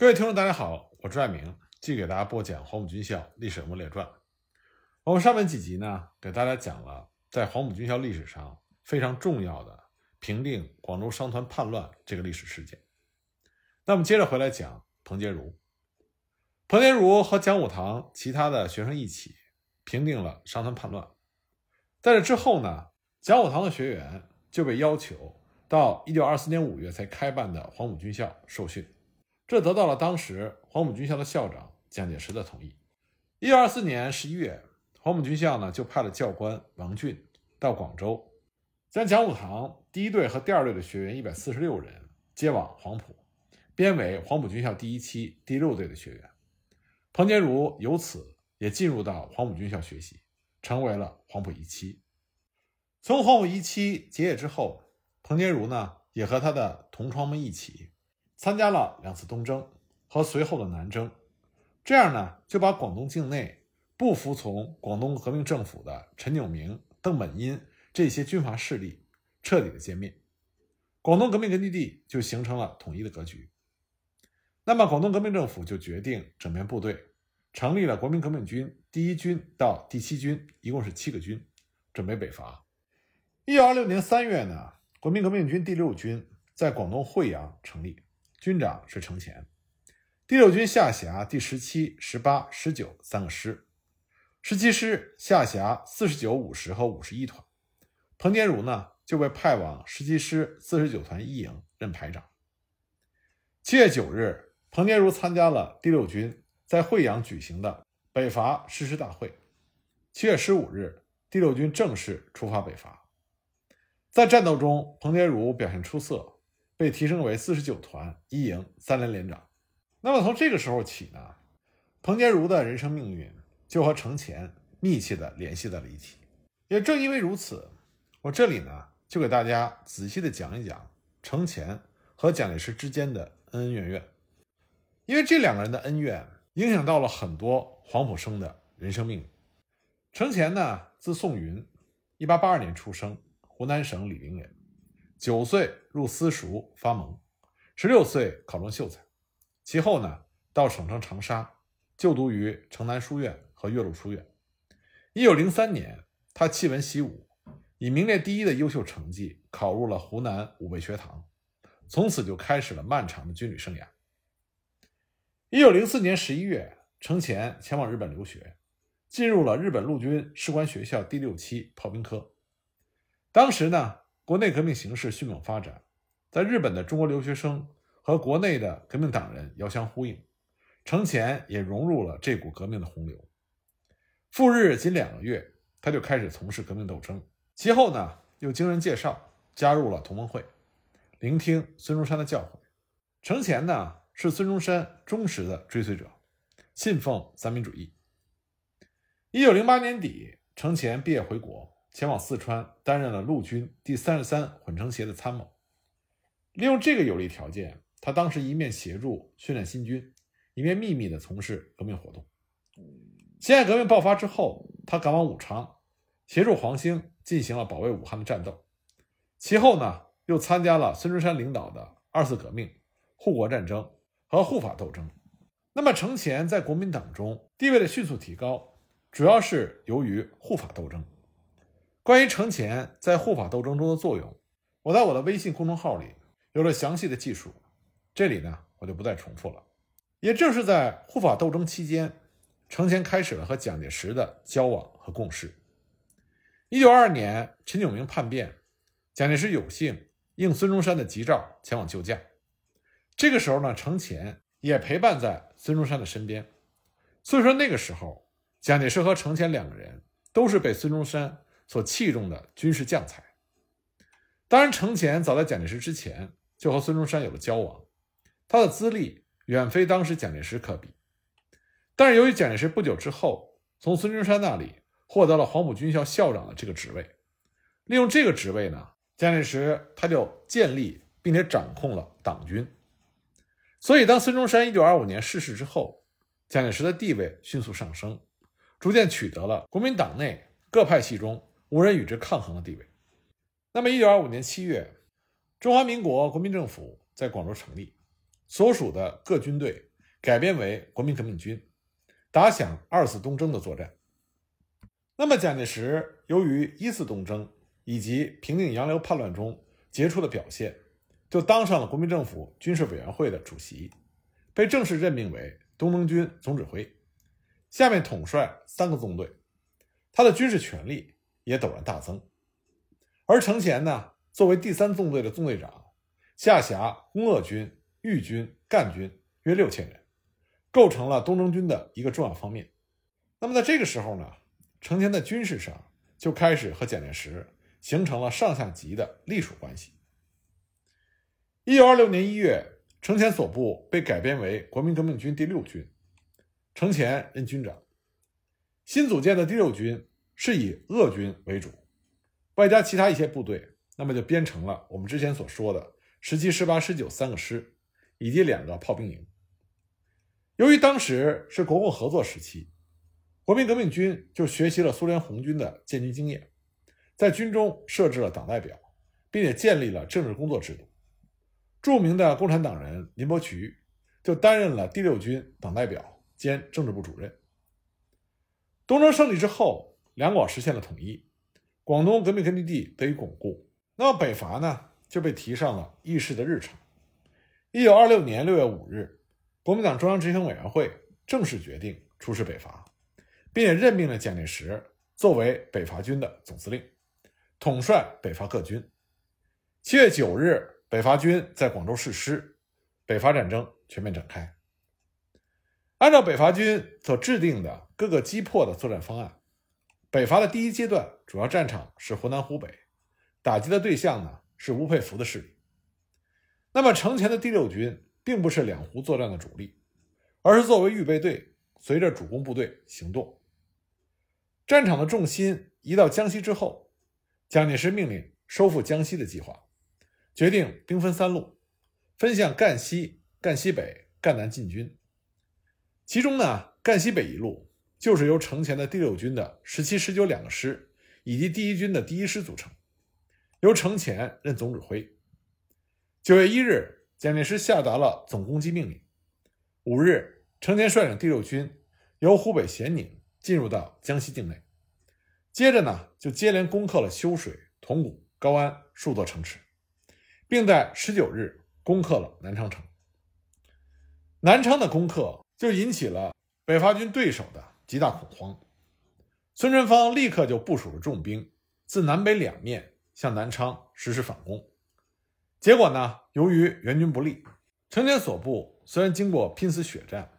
各位听众，大家好，我朱爱明，继续给大家播讲黄埔军校历史人物列传。我们上面几集呢，给大家讲了在黄埔军校历史上非常重要的平定广州商团叛乱这个历史事件。那么接着回来讲彭杰如。彭杰如和蒋武堂其他的学生一起平定了商团叛乱。在这之后呢，蒋武堂的学员就被要求到1924年5月才开办的黄埔军校受训。这得到了当时黄埔军校的校长蒋介石的同意。一九二四年十一月，黄埔军校呢就派了教官王俊到广州，将讲武堂第一队和第二队的学员一百四十六人接往黄埔，编为黄埔军校第一期第六队的学员。彭杰如由此也进入到黄埔军校学习，成为了黄埔一期。从黄埔一期结业之后，彭杰如呢也和他的同窗们一起。参加了两次东征和随后的南征，这样呢，就把广东境内不服从广东革命政府的陈炯明、邓本殷这些军阀势力彻底的歼灭，广东革命根据地就形成了统一的格局。那么，广东革命政府就决定整编部队，成立了国民革命军第一军到第七军，一共是七个军，准备北伐。一九二六年三月呢，国民革命军第六军在广东惠阳成立。军长是程潜，第六军下辖第十七、十八、十九三个师，十七师下辖四十九、五十和五十一团。彭坚如呢就被派往十七师四十九团一营任排长。七月九日，彭坚如参加了第六军在惠阳举行的北伐誓师大会。七月十五日，第六军正式出发北伐。在战斗中，彭坚如表现出色。被提升为四十九团一营三连连长。那么从这个时候起呢，彭坚如的人生命运就和程潜密切的联系在了一起。也正因为如此，我这里呢就给大家仔细的讲一讲程潜和蒋介石之间的恩恩怨怨。因为这两个人的恩怨影响到了很多黄埔生的人生命运。程潜呢，字宋云，一八八二年出生，湖南省醴陵人。九岁入私塾发蒙，十六岁考中秀才，其后呢到省城长沙就读于城南书院和岳麓书院。一九零三年，他弃文习武，以名列第一的优秀成绩考入了湖南武备学堂，从此就开始了漫长的军旅生涯。一九零四年十一月，程潜前往日本留学，进入了日本陆军士官学校第六期炮兵科。当时呢。国内革命形势迅猛发展，在日本的中国留学生和国内的革命党人遥相呼应，程潜也融入了这股革命的洪流。赴日仅两个月，他就开始从事革命斗争。其后呢，又经人介绍加入了同盟会，聆听孙中山的教诲。程潜呢是孙中山忠实的追随者，信奉三民主义。一九零八年底，程潜毕业回国。前往四川担任了陆军第三十三混成协的参谋，利用这个有利条件，他当时一面协助训练新军，一面秘密地从事革命活动。辛亥革命爆发之后，他赶往武昌，协助黄兴进行了保卫武汉的战斗。其后呢，又参加了孙中山领导的二次革命、护国战争和护法斗争。那么，程潜在国民党中地位的迅速提高，主要是由于护法斗争。关于程潜在护法斗争中的作用，我在我的微信公众号里有了详细的记述，这里呢我就不再重复了。也正是在护法斗争期间，程潜开始了和蒋介石的交往和共事。一九二二年，陈炯明叛变，蒋介石有幸应孙中山的急召前往救驾。这个时候呢，程潜也陪伴在孙中山的身边，所以说那个时候，蒋介石和程潜两个人都是被孙中山。所器重的军事将才，当然，程潜早在蒋介石之前就和孙中山有了交往，他的资历远非当时蒋介石可比。但是，由于蒋介石不久之后从孙中山那里获得了黄埔军校校长的这个职位，利用这个职位呢，蒋介石他就建立并且掌控了党军。所以，当孙中山1925年逝世之后，蒋介石的地位迅速上升，逐渐取得了国民党内各派系中。无人与之抗衡的地位。那么，一九二五年七月，中华民国国民政府在广州成立，所属的各军队改编为国民革命军，打响二次东征的作战。那么蒋介石由于一次东征以及平定杨刘叛乱中杰出的表现，就当上了国民政府军事委员会的主席，被正式任命为东征军总指挥，下面统帅三个纵队，他的军事权力也陡然大增。而程潜呢，作为第三纵队的纵队长，下辖工鄂军、豫军、赣军约六千人，构成了东征军的一个重要方面。那么在这个时候呢？程潜在军事上就开始和蒋介石形成了上下级的隶属关系。一九二六年一月，程潜所部被改编为国民革命军第六军，程潜任军长。新组建的第六军是以鄂军为主，外加其他一些部队，那么就编成了我们之前所说的十七、十八、十九三个师，以及两个炮兵营。由于当时是国共合作时期。国民革命军就学习了苏联红军的建军经验，在军中设置了党代表，并且建立了政治工作制度。著名的共产党人林伯渠就担任了第六军党代表兼政治部主任。东征胜利之后，两广实现了统一，广东革命根据地得以巩固。那么北伐呢，就被提上了议事的日程。一九二六年六月五日，国民党中央执行委员会正式决定出师北伐。并且任命了蒋介石作为北伐军的总司令，统帅北伐各军。七月九日，北伐军在广州誓师，北伐战争全面展开。按照北伐军所制定的各个击破的作战方案，北伐的第一阶段主要战场是湖南、湖北，打击的对象呢是吴佩孚的势力。那么，程前的第六军并不是两湖作战的主力，而是作为预备队，随着主攻部队行动。战场的重心移到江西之后，蒋介石命令收复江西的计划，决定兵分三路，分向赣西、赣西北、赣南进军。其中呢，赣西北一路就是由程潜的第六军的十七、十九两个师以及第一军的第一师组成，由程潜任总指挥。九月一日，蒋介石下达了总攻击命令。五日，程潜率领第六军由湖北咸宁。进入到江西境内，接着呢，就接连攻克了修水、铜鼓、高安数座城池，并在十九日攻克了南昌城。南昌的攻克就引起了北伐军对手的极大恐慌，孙传芳立刻就部署了重兵，自南北两面向南昌实施反攻。结果呢，由于援军不利，程潜所部虽然经过拼死血战，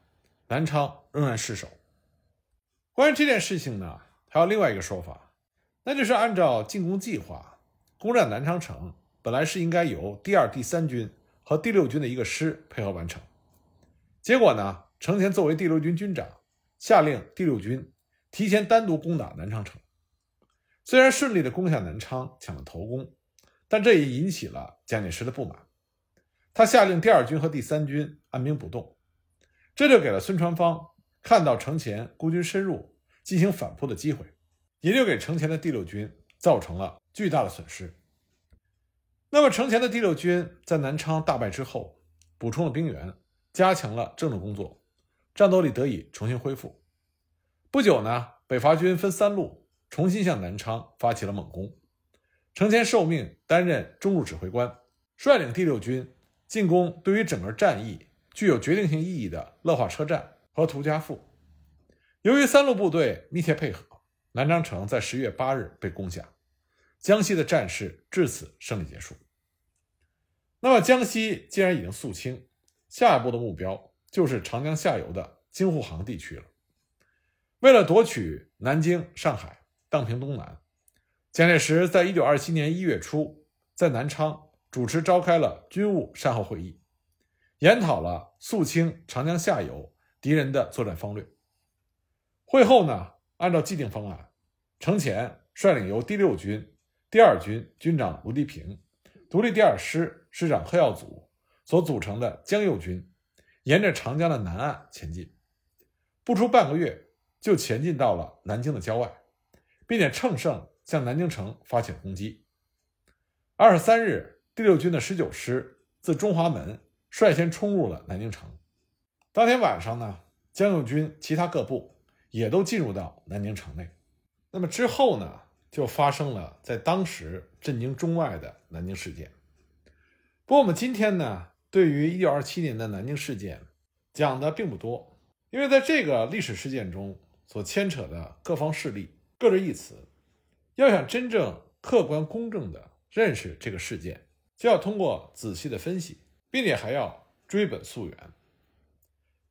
南昌仍然失守。关于这件事情呢，还有另外一个说法，那就是按照进攻计划，攻占南昌城本来是应该由第二、第三军和第六军的一个师配合完成。结果呢，程潜作为第六军军长，下令第六军提前单独攻打南昌城。虽然顺利的攻下南昌，抢了头功，但这也引起了蒋介石的不满。他下令第二军和第三军按兵不动，这就给了孙传芳。看到程潜孤军深入进行反扑的机会，也就给程潜的第六军造成了巨大的损失。那么，程潜的第六军在南昌大败之后，补充了兵员，加强了政治工作，战斗力得以重新恢复。不久呢，北伐军分三路重新向南昌发起了猛攻。程潜受命担任中路指挥官，率领第六军进攻对于整个战役具有决定性意义的乐化车站。和涂家埠，由于三路部队密切配合，南昌城在十月八日被攻下，江西的战事至此胜利结束。那么，江西既然已经肃清，下一步的目标就是长江下游的京沪杭地区了。为了夺取南京、上海、荡平东南，蒋介石在一九二七年一月初在南昌主持召开了军务善后会议，研讨了肃清长江下游。敌人的作战方略。会后呢，按照既定方案，程潜率领由第六军第二军军长卢迪平、独立第二师师长贺耀祖所组成的江右军，沿着长江的南岸前进，不出半个月就前进到了南京的郊外，并且乘胜向南京城发起攻击。二十三日，第六军的十九师自中华门率先冲入了南京城。当天晚上呢，江右军其他各部也都进入到南京城内。那么之后呢，就发生了在当时震惊中外的南京事件。不过我们今天呢，对于1927年的南京事件讲的并不多，因为在这个历史事件中所牵扯的各方势力各执一词，要想真正客观公正的认识这个事件，就要通过仔细的分析，并且还要追本溯源。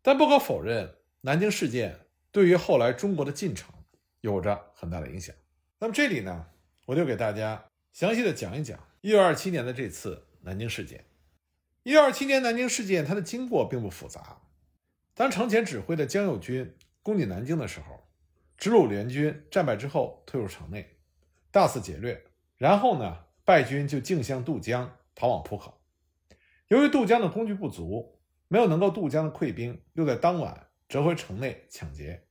但不可否认，南京事件对于后来中国的进程。有着很大的影响。那么这里呢，我就给大家详细的讲一讲一九二七年的这次南京事件。一九二七年南京事件，它的经过并不复杂。当程潜指挥的江右军攻进南京的时候，直鲁联军战败之后退入城内，大肆劫掠，然后呢，败军就径向渡江，逃往浦口。由于渡江的工具不足，没有能够渡江的溃兵，又在当晚折回城内抢劫。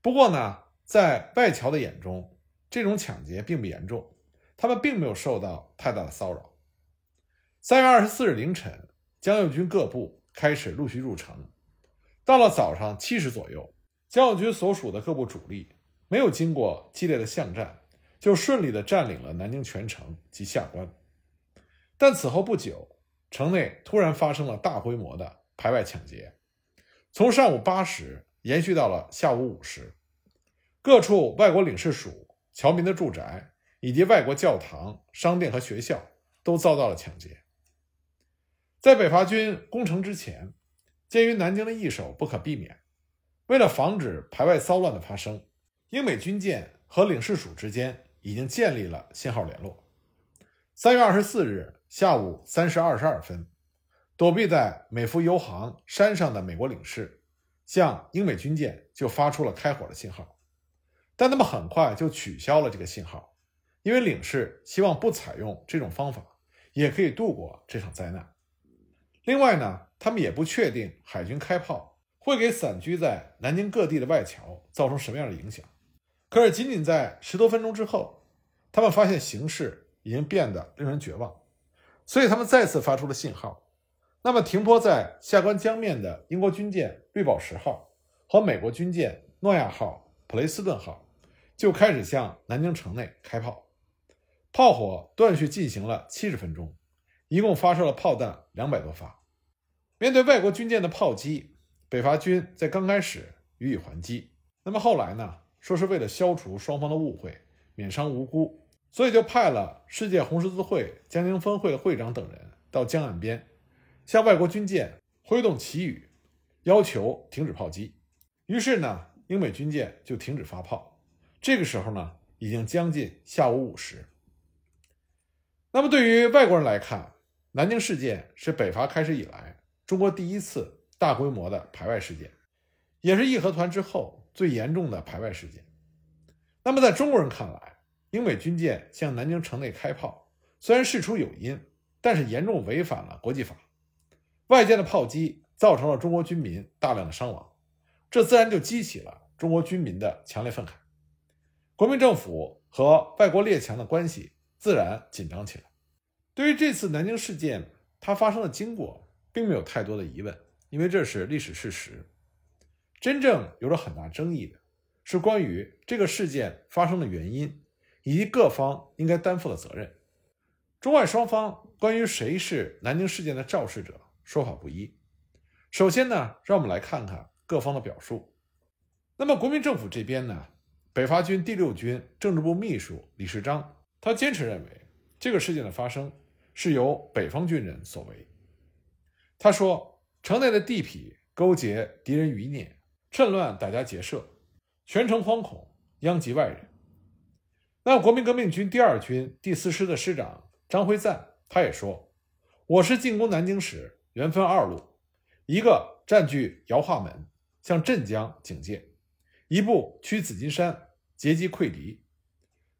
不过呢。在外侨的眼中，这种抢劫并不严重，他们并没有受到太大的骚扰。三月二十四日凌晨，江右军各部开始陆续入城。到了早上七时左右，江右军所属的各部主力没有经过激烈的巷战，就顺利地占领了南京全城及下关。但此后不久，城内突然发生了大规模的排外抢劫，从上午八时延续到了下午五时。各处外国领事署、侨民的住宅以及外国教堂、商店和学校都遭到了抢劫。在北伐军攻城之前，鉴于南京的易手不可避免，为了防止排外骚乱的发生，英美军舰和领事署之间已经建立了信号联络。三月二十四日下午三时二十二分，躲避在美孚油行山上的美国领事向英美军舰就发出了开火的信号。但他们很快就取消了这个信号，因为领事希望不采用这种方法，也可以度过这场灾难。另外呢，他们也不确定海军开炮会给散居在南京各地的外侨造成什么样的影响。可是，仅仅在十多分钟之后，他们发现形势已经变得令人绝望，所以他们再次发出了信号。那么，停泊在下关江面的英国军舰“绿宝石号”和美国军舰“诺亚号”、“普雷斯顿号”。就开始向南京城内开炮，炮火断续进行了七十分钟，一共发射了炮弹两百多发。面对外国军舰的炮击，北伐军在刚开始予以还击。那么后来呢？说是为了消除双方的误会，免伤无辜，所以就派了世界红十字会江宁分会的会长等人到江岸边，向外国军舰挥动旗语，要求停止炮击。于是呢，英美军舰就停止发炮。这个时候呢，已经将近下午五时。那么，对于外国人来看，南京事件是北伐开始以来中国第一次大规模的排外事件，也是义和团之后最严重的排外事件。那么，在中国人看来，英美军舰向南京城内开炮，虽然事出有因，但是严重违反了国际法。外舰的炮击造成了中国军民大量的伤亡，这自然就激起了中国军民的强烈愤慨。国民政府和外国列强的关系自然紧张起来。对于这次南京事件，它发生的经过并没有太多的疑问，因为这是历史事实。真正有着很大争议的是关于这个事件发生的原因，以及各方应该担负的责任。中外双方关于谁是南京事件的肇事者说法不一。首先呢，让我们来看看各方的表述。那么国民政府这边呢？北伐军第六军政治部秘书李世章，他坚持认为这个事件的发生是由北方军人所为。他说，城内的地痞勾结敌人余孽，趁乱打家劫舍，全城惶恐，殃及外人。那国民革命军第二军第四师的师长张辉赞，他也说，我师进攻南京时，原分二路，一个占据姚化门，向镇江警戒。一部驱紫金山，截击溃敌。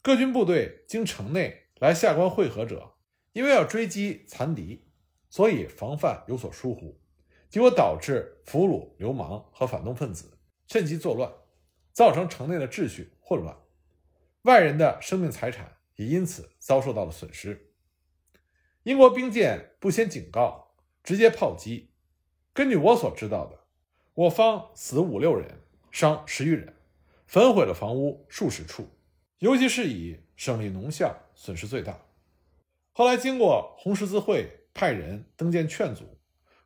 各军部队经城内来下关会合者，因为要追击残敌，所以防范有所疏忽，结果导致俘虏流氓和反动分子趁机作乱，造成城内的秩序混乱，外人的生命财产也因此遭受到了损失。英国兵舰不先警告，直接炮击。根据我所知道的，我方死五六人，伤十余人，焚毁了房屋数十处，尤其是以省立农校损失最大。后来经过红十字会派人登舰劝阻，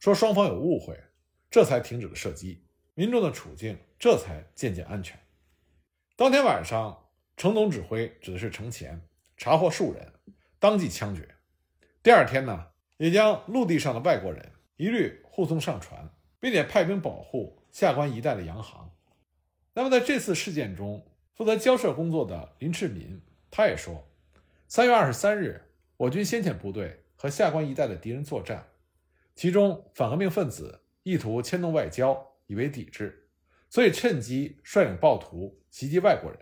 说双方有误会，这才停止了射击，民众的处境这才渐渐安全。当天晚上，程总指挥指的是程潜，查获数人，当即枪决。第二天呢，也将陆地上的外国人一律护送上船，并且派兵保护下关一带的洋行。那么在这次事件中，负责交涉工作的林志民，他也说，三月二十三日，我军先遣部队和下关一带的敌人作战，其中反革命分子意图牵动外交，以为抵制，所以趁机率领暴徒袭击外国人。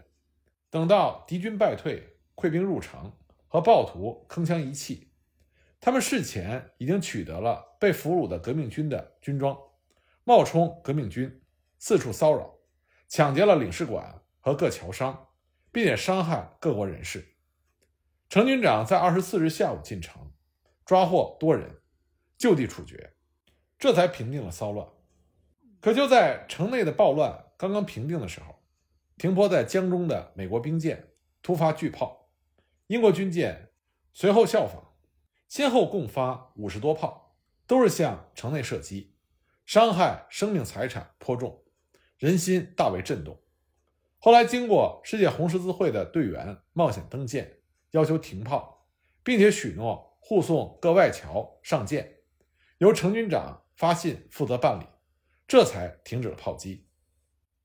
等到敌军败退，溃兵入城，和暴徒铿锵一气。他们事前已经取得了被俘虏的革命军的军装，冒充革命军，四处骚扰，抢劫了领事馆和各侨商，并且伤害各国人士。程军长在二十四日下午进城，抓获多人，就地处决，这才平定了骚乱。可就在城内的暴乱刚刚平定的时候，停泊在江中的美国兵舰突发巨炮，英国军舰随后效仿。先后共发五十多炮，都是向城内射击，伤害生命财产颇重，人心大为震动。后来经过世界红十字会的队员冒险登舰，要求停炮，并且许诺护送各外侨上舰，由程军长发信负责办理，这才停止了炮击。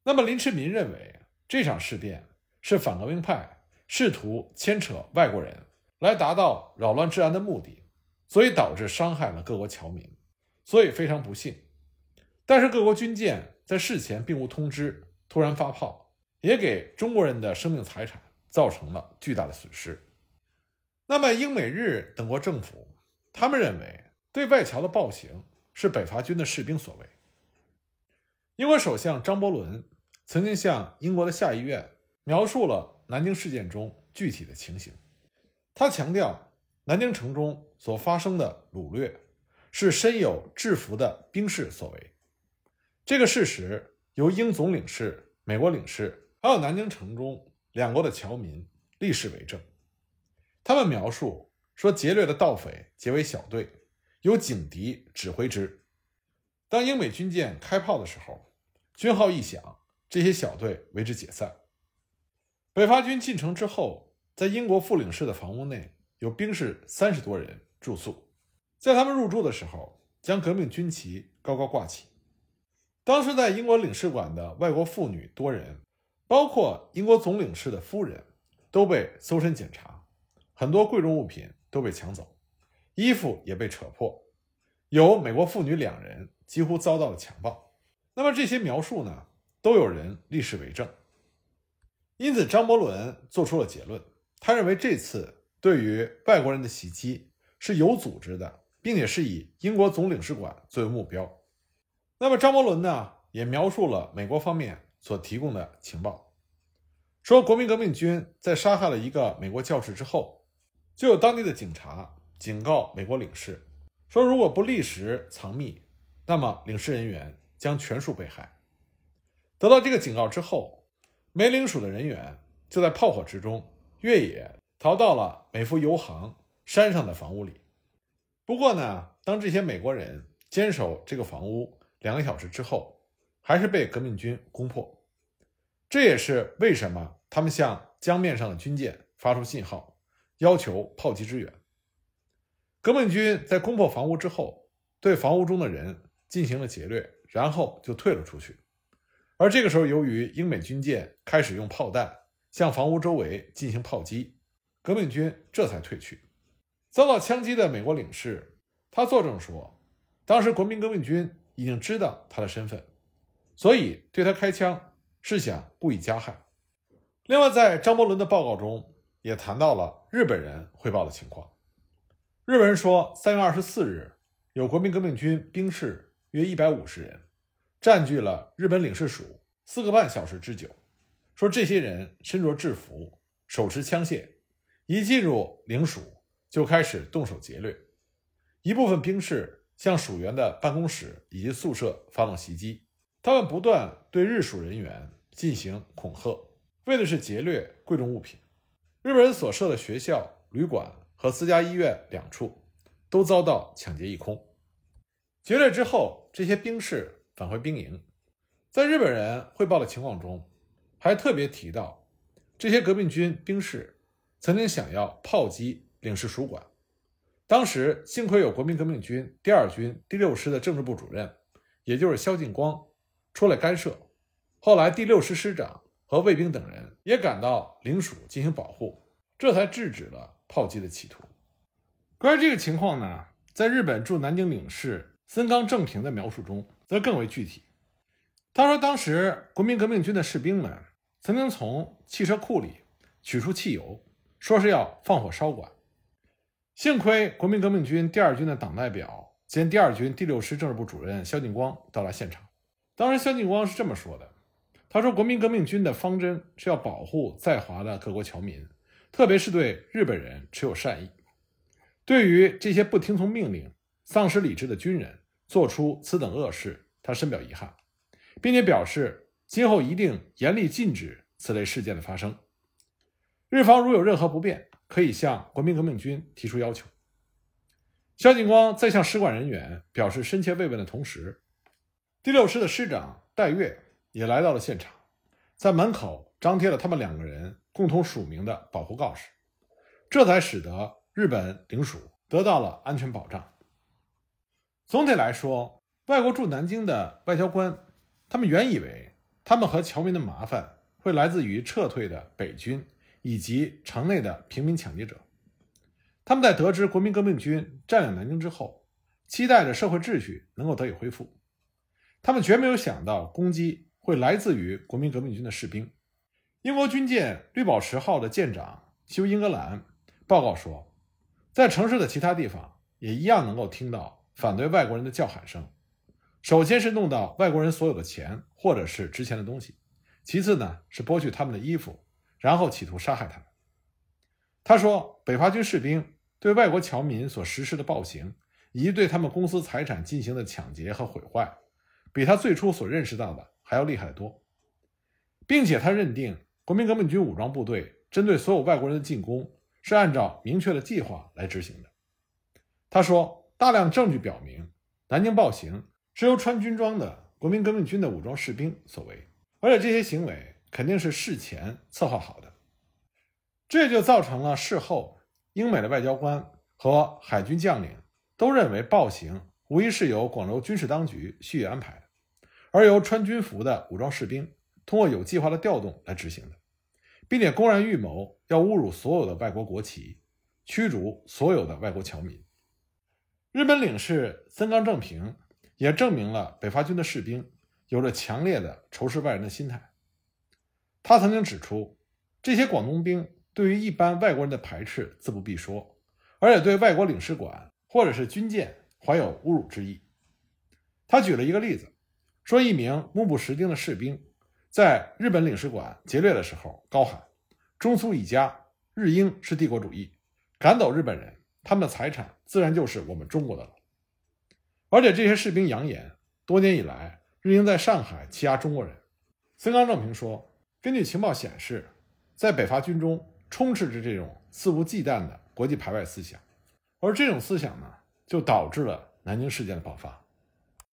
那么林世民认为这场事变是反革命派试图牵扯外国人。来达到扰乱治安的目的，所以导致伤害了各国侨民，所以非常不幸。但是各国军舰在事前并无通知，突然发炮，也给中国人的生命财产造成了巨大的损失。那么英美日等国政府，他们认为对外侨的暴行是北伐军的士兵所为。英国首相张伯伦曾经向英国的下议院描述了南京事件中具体的情形。他强调，南京城中所发生的掳掠是身有制服的兵士所为。这个事实由英总领事、美国领事，还有南京城中两国的侨民立誓为证。他们描述说，劫掠的盗匪结为小队，由警笛指挥之。当英美军舰开炮的时候，军号一响，这些小队为之解散。北伐军进城之后。在英国副领事的房屋内有兵士三十多人住宿，在他们入住的时候，将革命军旗高高挂起。当时在英国领事馆的外国妇女多人，包括英国总领事的夫人，都被搜身检查，很多贵重物品都被抢走，衣服也被扯破，有美国妇女两人几乎遭到了强暴。那么这些描述呢，都有人立誓为证，因此张伯伦做出了结论。他认为这次对于外国人的袭击是有组织的，并且是以英国总领事馆作为目标。那么张伯伦呢，也描述了美国方面所提供的情报，说国民革命军在杀害了一个美国教士之后，就有当地的警察警告美国领事，说如果不立时藏匿，那么领事人员将全数被害。得到这个警告之后，美领署的人员就在炮火之中。越野逃到了美孚油行山上的房屋里。不过呢，当这些美国人坚守这个房屋两个小时之后，还是被革命军攻破。这也是为什么他们向江面上的军舰发出信号，要求炮击支援。革命军在攻破房屋之后，对房屋中的人进行了劫掠，然后就退了出去。而这个时候，由于英美军舰开始用炮弹。向房屋周围进行炮击，革命军这才退去。遭到枪击的美国领事，他作证说，当时国民革命军已经知道他的身份，所以对他开枪是想故意加害。另外，在张伯伦的报告中也谈到了日本人汇报的情况。日本人说，三月二十四日，有国民革命军兵士约一百五十人，占据了日本领事署四个半小时之久。说这些人身着制服，手持枪械，一进入领署就开始动手劫掠。一部分兵士向署员的办公室以及宿舍发动袭击，他们不断对日属人员进行恐吓，为的是劫掠贵重物品。日本人所设的学校、旅馆和私家医院两处都遭到抢劫一空。劫掠之后，这些兵士返回兵营，在日本人汇报的情况中，还特别提到这些革命军兵士曾经想要炮击领事属馆。当时幸亏有国民革命军第二军第六师的政治部主任，也就是萧劲光出来干涉。后来第六师师长和卫兵等人也赶到领署进行保护，这才制止了炮击的企图。关于这个情况呢，在日本驻南京领事森冈正平的描述中则更为具体。他说，当时国民革命军的士兵们曾经从汽车库里取出汽油，说是要放火烧馆。幸亏国民革命军第二军的党代表兼第二军第六师政治部主任萧劲光到达现场。当时萧劲光是这么说的：“他说，国民革命军的方针是要保护在华的各国侨民，特别是对日本人持有善意。对于这些不听从命令、丧失理智的军人做出此等恶事，他深表遗憾，并且表示今后一定严厉禁止此类事件的发生。日方如有任何不便。”可以向国民革命军提出要求。萧劲光在向使馆人员表示深切慰问的同时，第六师的师长戴月也来到了现场，在门口张贴了他们两个人共同署名的保护告示，这才使得日本领署得到了安全保障。总体来说，外国驻南京的外交官，他们原以为他们和侨民的麻烦会来自于撤退的北军。以及城内的平民抢劫者，他们在得知国民革命军占领南京之后，期待着社会秩序能够得以恢复。他们绝没有想到攻击会来自于国民革命军的士兵。英国军舰“绿宝石号”的舰长休·英格兰报告说，在城市的其他地方也一样能够听到反对外国人的叫喊声。首先是弄到外国人所有的钱或者是值钱的东西，其次呢是剥去他们的衣服。然后企图杀害他们。他说：“北伐军士兵对外国侨民所实施的暴行，以及对他们公司财产进行的抢劫和毁坏，比他最初所认识到的还要厉害得多。并且他认定，国民革命军武装部队针对所有外国人的进攻是按照明确的计划来执行的。”他说：“大量证据表明，南京暴行是由穿军装的国民革命军的武装士兵所为，而且这些行为。”肯定是事前策划好的，这就造成了事后英美的外交官和海军将领都认为暴行无疑是由广州军事当局蓄意安排的，而由穿军服的武装士兵通过有计划的调动来执行的，并且公然预谋要侮辱所有的外国国旗，驱逐所有的外国侨民。日本领事森冈正平也证明了北伐军的士兵有着强烈的仇视外人的心态。他曾经指出，这些广东兵对于一般外国人的排斥自不必说，而且对外国领事馆或者是军舰怀有侮辱之意。他举了一个例子，说一名目不识丁的士兵在日本领事馆劫掠的时候，高喊“中苏一家，日英是帝国主义”，赶走日本人，他们的财产自然就是我们中国的了。而且这些士兵扬言，多年以来日英在上海欺压中国人。森冈正平说。根据情报显示，在北伐军中充斥着这种肆无忌惮的国际排外思想，而这种思想呢，就导致了南京事件的爆发。